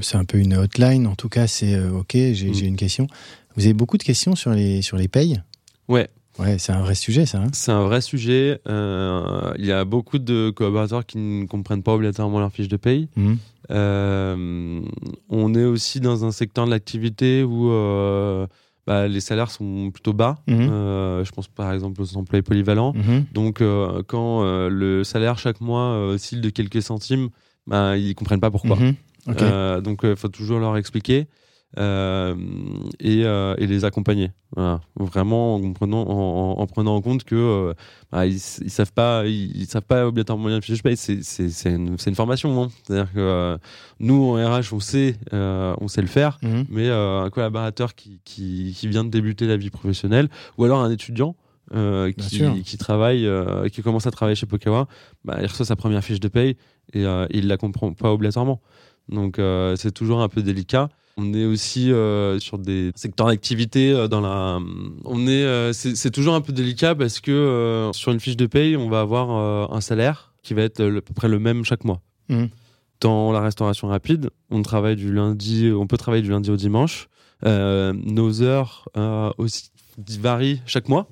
S3: c'est un peu une hotline, en tout cas c'est ok, j'ai
S2: Mm.
S3: j'ai une question. Vous avez beaucoup de questions sur les, sur les payes?
S2: Ouais.
S3: Ouais, c'est un vrai sujet ça. hein
S2: C'est un vrai sujet. Euh, il y a beaucoup de collaborateurs qui ne comprennent pas obligatoirement leur fiche de paye. Euh, on est aussi dans un secteur de l'activité où euh, bah, les salaires sont plutôt bas.
S3: Mhm.
S2: Euh, je pense par exemple aux employés polyvalents.
S3: Mhm.
S2: Donc, euh, quand euh, le salaire chaque mois oscille de quelques centimes, bah, ils comprennent pas pourquoi.
S3: Mhm.
S2: Donc, il faut toujours leur expliquer euh, et, euh, et les accompagner. Voilà. Vraiment en prenant en, en- en prenant en compte que euh, bah, ils, ils savent pas, ils, ils savent pas obligatoirement bien fiche de paye. C'est une, une formation. hein. C'est-à-dire que nous en RH, on sait on sait le faire.
S3: Mhm.
S2: Mais un collaborateur qui, qui, qui vient de débuter la vie professionnelle, ou alors un étudiant euh, qui, qui travaille, euh, qui commence à travailler chez Pokawa, bah, il reçoit sa première fiche de paye et euh, il la comprend pas obligatoirement. Donc c'est toujours un peu délicat. On est aussi euh, sur des secteurs d'activité euh, dans la. On est, euh, c'est toujours un peu délicat parce que euh, sur une fiche de paye, on va avoir euh, un salaire qui va être euh, à peu près le même chaque mois.
S3: Mhm.
S2: Dans la restauration rapide, on travaille du lundi, on peut travailler du lundi au dimanche. Euh, nos heures euh, aussi varient chaque mois.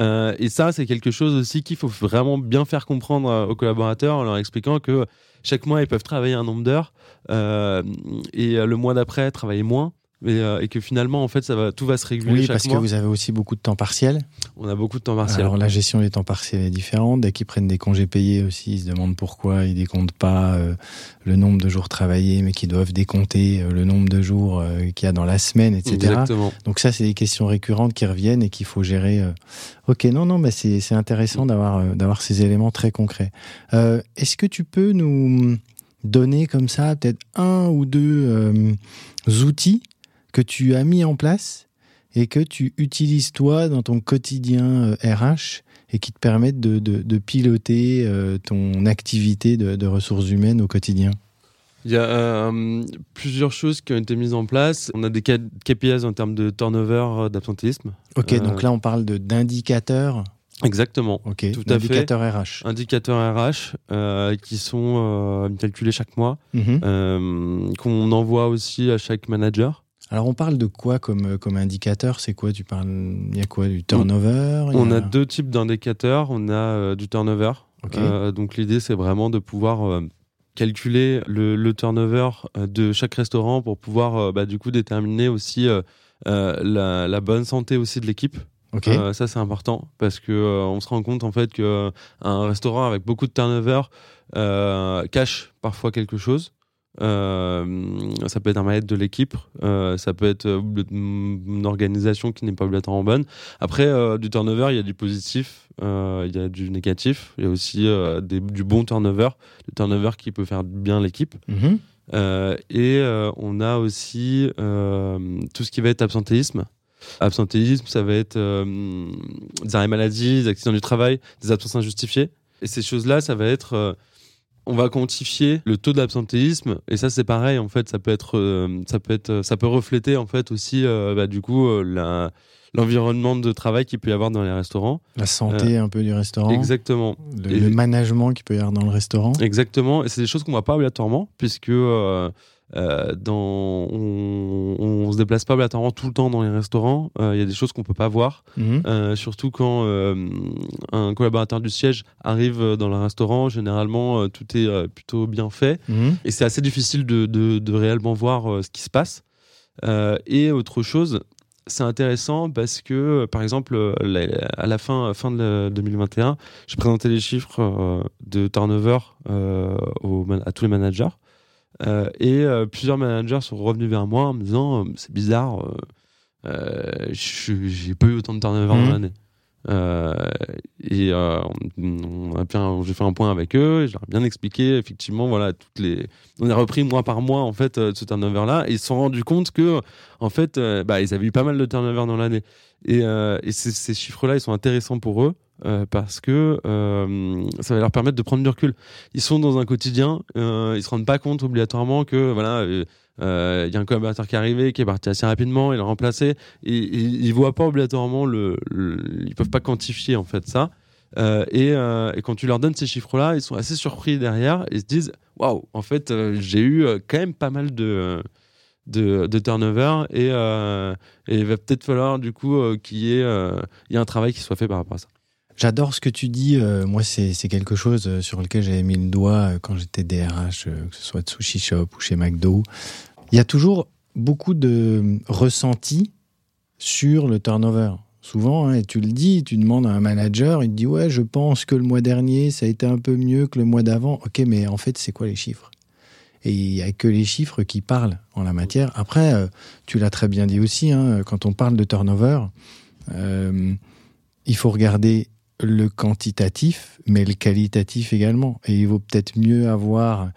S2: Euh, et ça, c'est quelque chose aussi qu'il faut vraiment bien faire comprendre euh, aux collaborateurs en leur expliquant que chaque mois, ils peuvent travailler un nombre d'heures euh, et euh, le mois d'après, travailler moins. Et, euh, et que finalement, en fait, ça va, tout va se réguler
S3: Oui,
S2: chaque
S3: parce
S2: mois.
S3: que vous avez aussi beaucoup de temps partiel.
S2: On a beaucoup de temps partiel.
S3: Alors la gestion des temps partiels est différente. Dès qu'ils prennent des congés payés aussi, ils se demandent pourquoi ils décomptent pas euh, le nombre de jours travaillés, mais qu'ils doivent décompter euh, le nombre de jours qu'il y a dans la semaine, etc.
S2: Exactement.
S3: Donc ça, c'est des questions récurrentes qui reviennent et qu'il faut gérer. Ok, non, non, mais c'est c'est intéressant d'avoir d'avoir ces éléments très concrets. Est-ce que tu peux nous donner comme ça peut-être un ou deux outils que tu as mis en place et que tu utilises toi dans ton quotidien euh, RH et qui te permettent de, de, de piloter euh, ton activité de, de ressources humaines au quotidien?
S2: Il y a euh, plusieurs choses qui ont été mises en place. On a des KPIs en termes de turnover euh, d'absentéisme.
S3: Ok,
S2: Euh,
S3: donc là on parle d'indicateurs?
S2: Exactement.
S3: Ok,
S2: Tout à fait.
S3: d'indicateurs RH.
S2: Indicateurs RH euh, qui sont euh, calculés chaque mois,
S3: Mhm.
S2: euh, qu'on envoie aussi à chaque manager.
S3: Alors on parle de quoi comme, comme indicateur? C'est quoi? Tu parles Il y a quoi? Du turnover?
S2: On a deux types d'indicateurs. On a euh, du turnover. Euh, donc l'idée, c'est vraiment de pouvoir euh, calculer le, le turnover euh, de chaque restaurant pour pouvoir euh, bah, du coup déterminer aussi euh, la, la, bonne santé aussi de l'équipe.
S3: Okay.
S2: ça c'est important parce que on se rend compte en fait que un restaurant avec beaucoup de turnover cache parfois quelque chose. Euh, ça peut être un mal-être de l'équipe, euh, ça peut être euh, une organisation qui n'est pas obligatoirement bonne. Après, du turnover, il y a du positif, il y a du négatif, il y a aussi des, du bon turnover, le turnover qui peut faire bien l'équipe.
S3: Mhm.
S2: et on a aussi tout ce qui va être absentéisme. Absentéisme, ça va être des arrêts maladie, des accidents du travail, des absences injustifiées. Et ces choses-là, ça va être on va quantifier le taux d'absentéisme et ça c'est pareil en fait ça peut être euh, ça peut être ça peut refléter en fait aussi euh, bah, du coup euh, l'environnement de travail qu'il peut y avoir dans les restaurants.
S3: La santé un peu du restaurant.
S2: exactement.
S3: Le, management qu'il peut y avoir dans le restaurant.
S2: Exactement et c'est des choses qu'on voit pas obligatoirement puisque euh, dans, on, on, se déplace pas obligatoirement tout le temps dans les restaurants. Euh, il y a des choses qu'on peut pas voir,
S3: mhm.
S2: euh, surtout quand un collaborateur du siège arrive dans le restaurant. Généralement, tout est plutôt bien fait
S3: mhm.
S2: et c'est assez difficile de, de, de réellement voir ce qui se passe. et autre chose, c'est intéressant parce que, par exemple, à la fin, fin de 2021, j'ai présenté les chiffres de turnover à tous les managers. Euh, et euh, plusieurs managers sont revenus vers moi en me disant euh, c'est bizarre, j'ai pas eu autant de turnover dans
S3: mhm.
S2: l'année. et on, j'ai fait un point avec eux et je leur ai bien expliqué effectivement voilà toutes les on a repris mois par mois en fait ce turnover là et ils se sont rendus compte que en fait bah, ils avaient eu pas mal de turnover dans l'année et, et ces chiffres là ils sont intéressants pour eux euh, parce que euh, ça va leur permettre de prendre du recul. Ils sont dans un quotidien, euh, ils se rendent pas compte obligatoirement que voilà, euh, il y a un collaborateur qui est arrivé, qui est parti assez rapidement, il l'a remplacé. Et, ils voient pas obligatoirement le, ils peuvent pas quantifier en fait ça. Et, quand tu leur donnes ces chiffres-là, ils sont assez surpris derrière et se disent waouh, en fait, j'ai eu quand même pas mal de de, de, turnover et, il va peut-être falloir du coup qu'il y ait un travail qui soit fait par rapport à ça.
S3: J'adore ce que tu dis. Euh, moi, c'est quelque chose euh, sur lequel j'avais mis le doigt euh, quand j'étais DRH, que ce soit de Sushi Shop ou chez McDo. Il y a toujours beaucoup de ressentis sur le turnover. Souvent, hein, tu le dis, tu demandes à un manager, il te dit Ouais, je pense que le mois dernier, ça a été un peu mieux que le mois d'avant. Ok, mais en fait, c'est quoi les chiffres? Et il n'y a que les chiffres qui parlent en la matière. Après, tu l'as très bien dit aussi, hein, quand on parle de turnover, il faut regarder le quantitatif, mais le qualitatif également. Et il vaut peut-être mieux avoir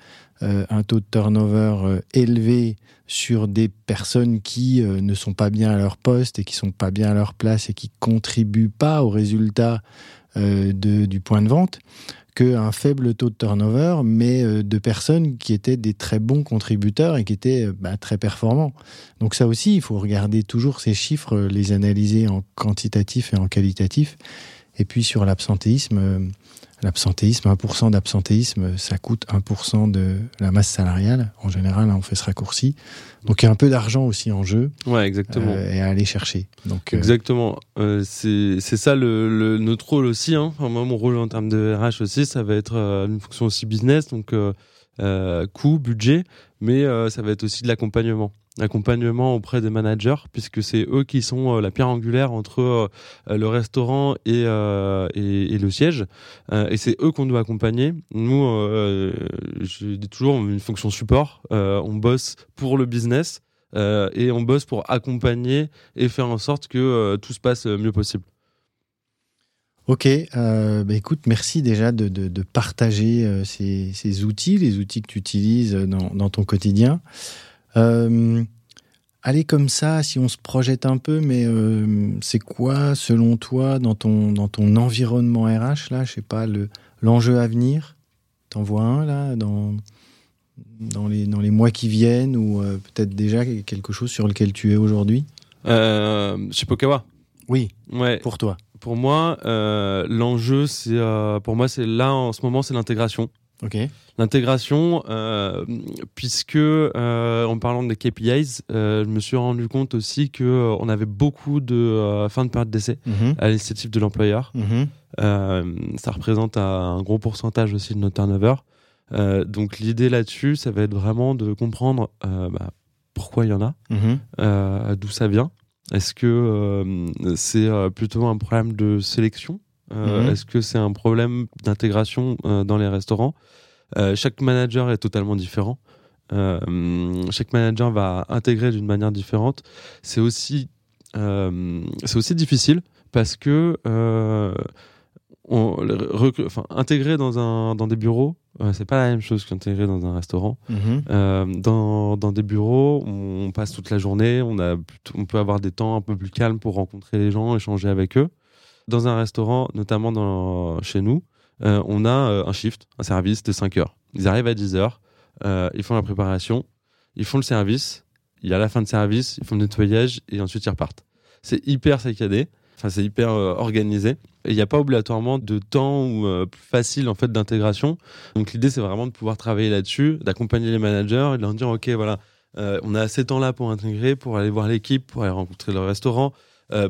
S3: euh, un taux de turnover euh, élevé sur des personnes qui euh, ne sont pas bien à leur poste et qui sont pas bien à leur place et qui contribuent pas au résultat de, du point de vente qu'un faible taux de turnover, mais de personnes qui étaient des très bons contributeurs et qui étaient bah, très performants. Donc ça aussi, il faut regarder toujours ces chiffres, les analyser en quantitatif et en qualitatif et puis sur l'absentéisme, euh, l'absentéisme, 1% d'absentéisme, ça coûte 1% de la masse salariale. En général, on fait ce raccourci. Donc il y a un peu d'argent aussi en jeu.
S2: Ouais, exactement.
S3: Euh, et à aller chercher. Donc,
S2: euh, Exactement. c'est ça le, notre rôle aussi. Hein. moi, mon rôle en termes de RH aussi, ça va être une fonction aussi business, donc coût, budget, mais ça va être aussi de l'accompagnement accompagnement auprès des managers, puisque c'est eux qui sont euh, la pierre angulaire entre euh, le restaurant et, euh, le siège. et c'est eux qu'on doit accompagner. Nous, je dis toujours, une fonction support. on bosse pour le business et on bosse pour accompagner et faire en sorte que tout se passe le mieux possible.
S3: Ok, bah écoute, merci déjà de, partager ces, outils, les outils que tu utilises dans ton quotidien. Euh, allez comme ça, si on se projette un peu, mais euh, c'est quoi, selon toi, dans ton, dans ton environnement RH, là, je sais pas, le, l'enjeu à venir? T'en vois un, là, dans, dans, les, dans les mois qui viennent, ou euh, peut-être déjà quelque chose sur lequel tu es aujourd'hui?
S2: Euh, Chez Pokawa
S3: Oui,
S2: ouais.
S3: pour toi.
S2: Pour moi, l'enjeu, c'est, pour moi, c'est là, en ce moment, c'est l'intégration. L'intégration, euh, puisque euh, en parlant des KPIs, euh, je me suis rendu compte aussi que on avait beaucoup de fin de période d'essai
S3: mhm.
S2: à l'initiative de l'employeur.
S3: Mhm.
S2: ça représente un gros pourcentage aussi de notre turnover. donc l'idée là-dessus, ça va être vraiment de comprendre bah, pourquoi il y en a,
S3: mhm.
S2: d'où ça vient. Est-ce que c'est plutôt un problème de sélection mhm. Est-ce que c'est un problème d'intégration dans les restaurants? Chaque manager est totalement différent. chaque manager va intégrer d'une manière différente. C'est aussi, c'est aussi difficile parce que on, enfin, intégrer dans, un, dans des bureaux, euh, c'est pas la même chose qu'intégrer dans un restaurant. Mhm. Euh, dans, dans, des bureaux, on passe toute la journée, on, a, on peut avoir des temps un peu plus calmes pour rencontrer les gens, échanger avec eux. Dans un restaurant, notamment dans, chez nous, euh, on a un shift, un service de 5 heures. Ils arrivent à 10 heures, ils font la préparation, ils font le service, il y a la fin de service, ils font le nettoyage et ensuite ils repartent. C'est hyper saccadé. C'est hyper euh, organisé. Et il n'y a pas obligatoirement de temps ou euh, facile en fait d'intégration. Donc l'idée c'est vraiment de pouvoir travailler là-dessus, d'accompagner les managers et de leur dire ok voilà, euh, on a assez de temps là pour intégrer, pour aller voir l'équipe, pour aller rencontrer le restaurant,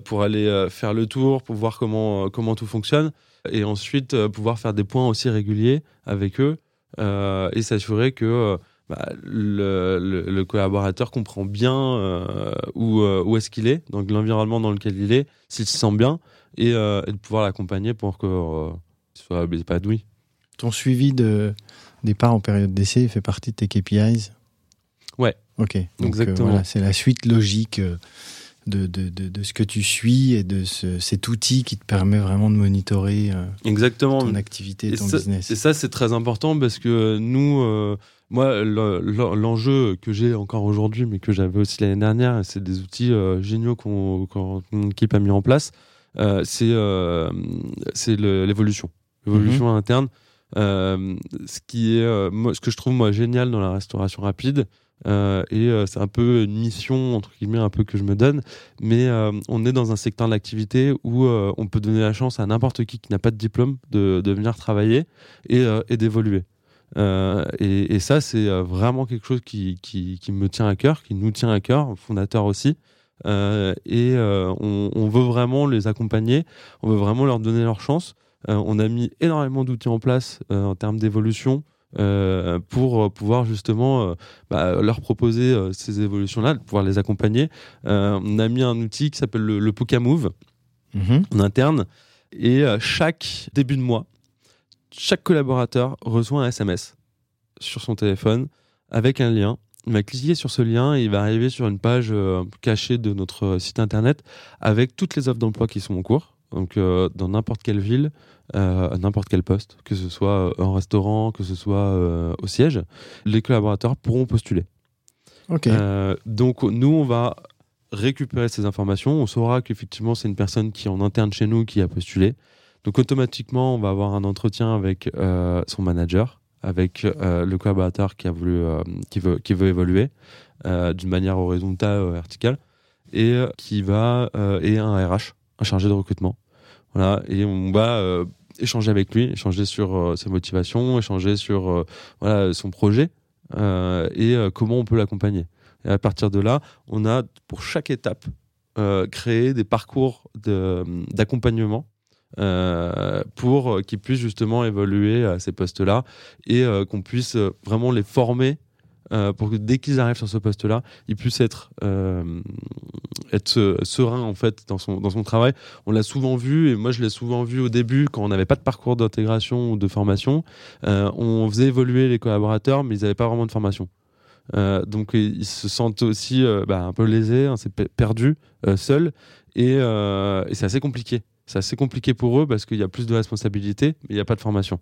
S2: pour aller faire le tour, pour voir comment comment tout fonctionne, et ensuite pouvoir faire des points aussi réguliers avec eux et s'assurer que bah, le, le, collaborateur comprend bien euh, où, euh, où est-ce qu'il est, donc l'environnement dans lequel il est, s'il se sent bien, et, euh, et de pouvoir l'accompagner pour qu'il soit épanoui.
S3: Ton suivi de départ en période d'essai fait partie de tes KPIs
S2: Ouais.
S3: Ok. Donc, Exactement. Voilà, c'est la suite logique de, de, de, ce que tu suis et de ce, cet outil qui te permet vraiment de monitorer
S2: Exactement.
S3: ton activité, ton business.
S2: Et ça, c'est très important parce que nous moi, l'enjeu que j'ai encore aujourd'hui, mais que j'avais aussi l'année dernière, c'est des outils euh, géniaux qu'on équipe a mis en place. Euh, c'est euh, l'évolution, l'évolution mhm. interne. ce qui est, ce que je trouve moi génial dans la restauration rapide, et c'est un peu une mission entre guillemets un peu que je me donne, mais on est dans un secteur d'activité où on peut donner la chance à n'importe qui qui n'a pas de diplôme de, de venir travailler et, d'évoluer. Euh, et, ça, c'est euh, vraiment quelque chose qui, me tient à cœur, qui nous tient à cœur, fondateur aussi. Euh, et on, veut vraiment les accompagner, on veut vraiment leur donner leur chance. on a mis énormément d'outils en place en termes d'évolution. Pour pouvoir justement bah, leur proposer ces évolutions-là, pouvoir les accompagner. on a mis un outil qui s'appelle le, le Move mhm. en interne. Et chaque début de mois, chaque collaborateur reçoit un SMS sur son téléphone avec un lien. Il va cliquer sur ce lien et il va arriver sur une page euh, cachée de notre site internet avec toutes les offres d'emploi qui sont en cours. Donc euh, dans n'importe quelle ville, euh, n'importe quel poste, que ce soit en restaurant, que ce soit au siège, les collaborateurs pourront postuler. donc nous, on va récupérer ces informations. On saura qu'effectivement c'est une personne qui est en interne chez nous qui a postulé. Donc automatiquement, on va avoir un entretien avec euh, son manager, avec euh, le collaborateur qui a voulu, euh, qui veut, qui veut évoluer d'une manière horizontale ou verticale, et qui va et un RH, un chargé de recrutement. Voilà, et on va échanger avec lui, échanger sur ses motivations, échanger sur voilà son projet et comment on peut l'accompagner. Et à partir de là, on a pour chaque étape créé des parcours d'accompagnement euh, pour qu'ils puissent justement évoluer à ces postes-là et euh, qu'on puisse vraiment les former euh, pour que dès qu'ils arrivent sur ce poste-là, ils puissent être être sereins en fait dans son dans son travail. On l'a souvent vu et moi je l'ai souvent vu au début quand on n'avait pas de parcours d'intégration ou de formation, on faisait évoluer les collaborateurs mais ils n'avaient pas vraiment de formation. donc ils se sentent aussi bah, un peu lésés, hein, c'est perdu, seuls et, et c'est assez compliqué c'est assez compliqué pour eux parce qu'il y a plus de responsabilités, mais il n'y a pas de formation.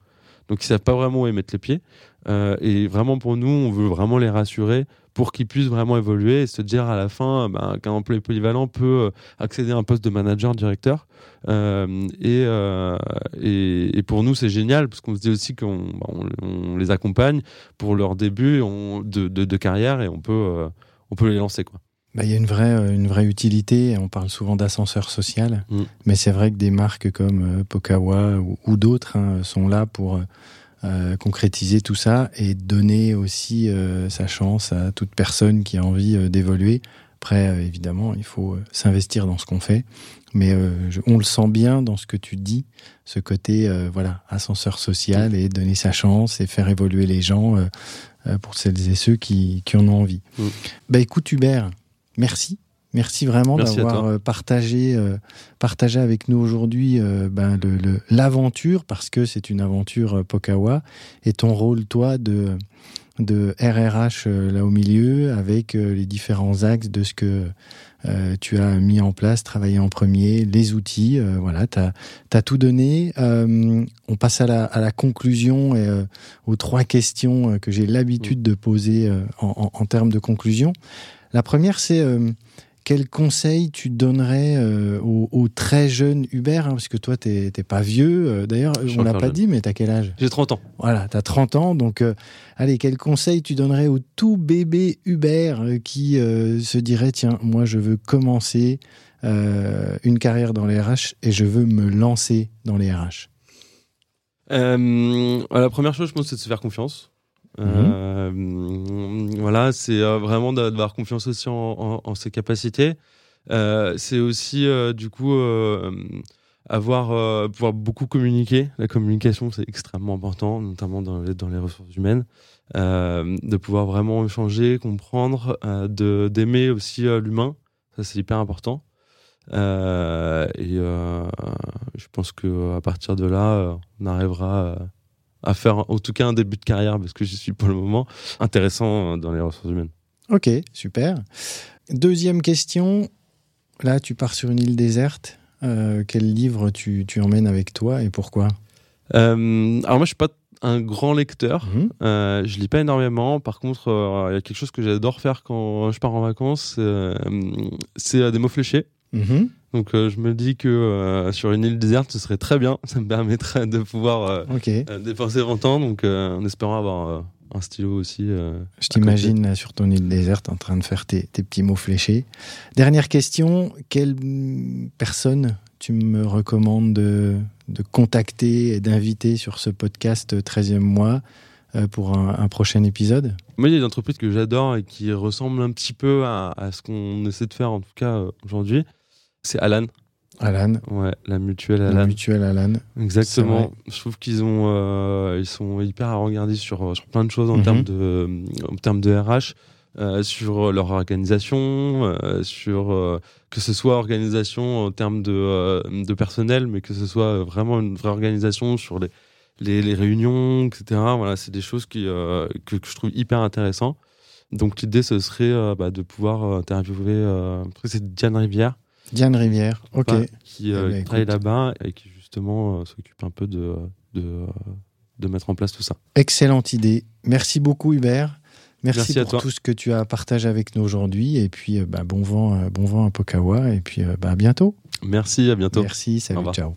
S2: Donc ils savent pas vraiment où mettre les pieds. Euh, et vraiment pour nous, on veut vraiment les rassurer pour qu'ils puissent vraiment évoluer et se dire à la fin ben, qu'un employé polyvalent peut euh, accéder à un poste de manager, directeur. Euh, et, et, pour nous, c'est génial parce qu'on se dit aussi qu'on ben, on, les accompagne pour leur début de, de, carrière et on peut, on peut les lancer. Quoi.
S3: Bah, il y a une vraie, euh, une vraie utilité. On parle souvent d'ascenseur social, mm. mais c'est vrai que des marques comme euh, Pokawa ou, d'autres hein, sont là pour euh, concrétiser tout ça et donner aussi sa chance à toute personne qui a envie d'évoluer. Après, évidemment, il faut s'investir dans ce qu'on fait, mais on le sent bien dans ce que tu dis, ce côté voilà ascenseur social et donner sa chance et faire évoluer les gens pour celles et ceux qui, qui en ont envie. Mm. Bah écoute Hubert, Merci. Merci vraiment d'avoir euh, partagé, euh, partagé avec nous aujourd'hui euh, ben, le- le- l'aventure, parce que c'est une aventure euh, Pokawa, et ton rôle, toi, de, de RRH là au milieu, avec les différents axes de ce que tu as mis en place, travaillé en premier, les outils, voilà, tu as, tout donné. On passe à la, à la conclusion et aux trois questions que j'ai l'habitude de poser en, en- en termes de conclusion. La première, c'est euh, quel conseil tu donnerais euh, au, au très jeune Hubert, hein, parce que toi, t'es t'es pas vieux. euh, D'ailleurs, on l'a
S2: encore
S3: pas
S2: jeune.
S3: dit, mais t'as quel âge?
S2: J'ai 30 ans.
S3: voilà, tu as 30 ans, donc euh, allez, quel conseil tu donnerais au tout bébé Hubert euh, qui se dirait, tiens, moi je veux commencer une carrière dans les RH et je veux me lancer dans les RH
S2: la première chose, je pense, c'est de se faire confiance. Euh, voilà, c'est euh, vraiment d'a- d'avoir confiance aussi en, ses capacités. Euh, c'est aussi, du coup, avoir, pouvoir beaucoup communiquer. La communication, c'est extrêmement important, notamment dans les, ressources humaines. De pouvoir vraiment échanger, comprendre, de d'aimer aussi l'humain. Ça, c'est hyper important. Et je pense que à partir de là, on arrivera à faire en tout cas un début de carrière, parce que j'y suis pour le moment, intéressant euh, dans les ressources humaines.
S3: Ok, super. Deuxième question, là tu pars sur une île déserte. Euh, quel livre tu, tu emmènes avec toi et pourquoi?
S2: Euh, alors moi, je suis pas un grand lecteur.
S3: Mhm.
S2: Euh, je lis pas énormément. Par contre, euh, il y a quelque chose que j'adore faire quand je pars en vacances, euh, c'est des mots fléchés.
S3: Mhm.
S2: Donc euh, je me dis que euh, sur une île déserte, ce serait très bien. Ça me permettrait de pouvoir euh, dépenser mon temps. Donc en espérant avoir un stylo aussi.
S3: je t'imagine sur ton île déserte en train de faire tes, tes petits mots fléchés. Dernière question, quelle personne tu me recommandes de, de contacter et d'inviter sur ce podcast 13e mois pour un, un prochain épisode?
S2: Moi, il y a une entreprise que j'adore et qui ressemble un petit peu à, à ce qu'on essaie de faire, en tout cas aujourd'hui. C'est Alan.
S3: Alan,
S2: Ouais, la mutuelle
S3: la
S2: Alan.
S3: mutuelle Alan.
S2: Exactement. Je trouve qu'ils ont, euh, ils sont hyper à regarder sur, sur plein de choses en
S3: Mhm.
S2: termes de, en termes de RH, euh, sur leur organisation, euh, sur euh, que ce soit organisation en termes de, euh, de personnel, mais que ce soit vraiment une vraie organisation sur les, les, les réunions, etc. Voilà, c'est des choses qui, euh, que, que je trouve hyper intéressant. Donc l'idée, ce serait euh, bah, de pouvoir euh, interviewer. Euh, c'est Diane Rivière
S3: Diane Rivière, ok.
S2: pas, qui, euh,
S3: Eh ben,
S2: qui travaille là-bas et qui justement euh, s'occupe un peu de, de, de mettre en place tout ça.
S3: Excellente idée. Merci beaucoup Hubert. Merci,
S2: Merci
S3: pour tout ce que tu as partagé avec nous aujourd'hui. Et puis, euh, bah, bon, vent, bon vent à Pokawa. Et puis, bah, à bientôt.
S2: Merci, à bientôt.
S3: Merci, salut, ciao.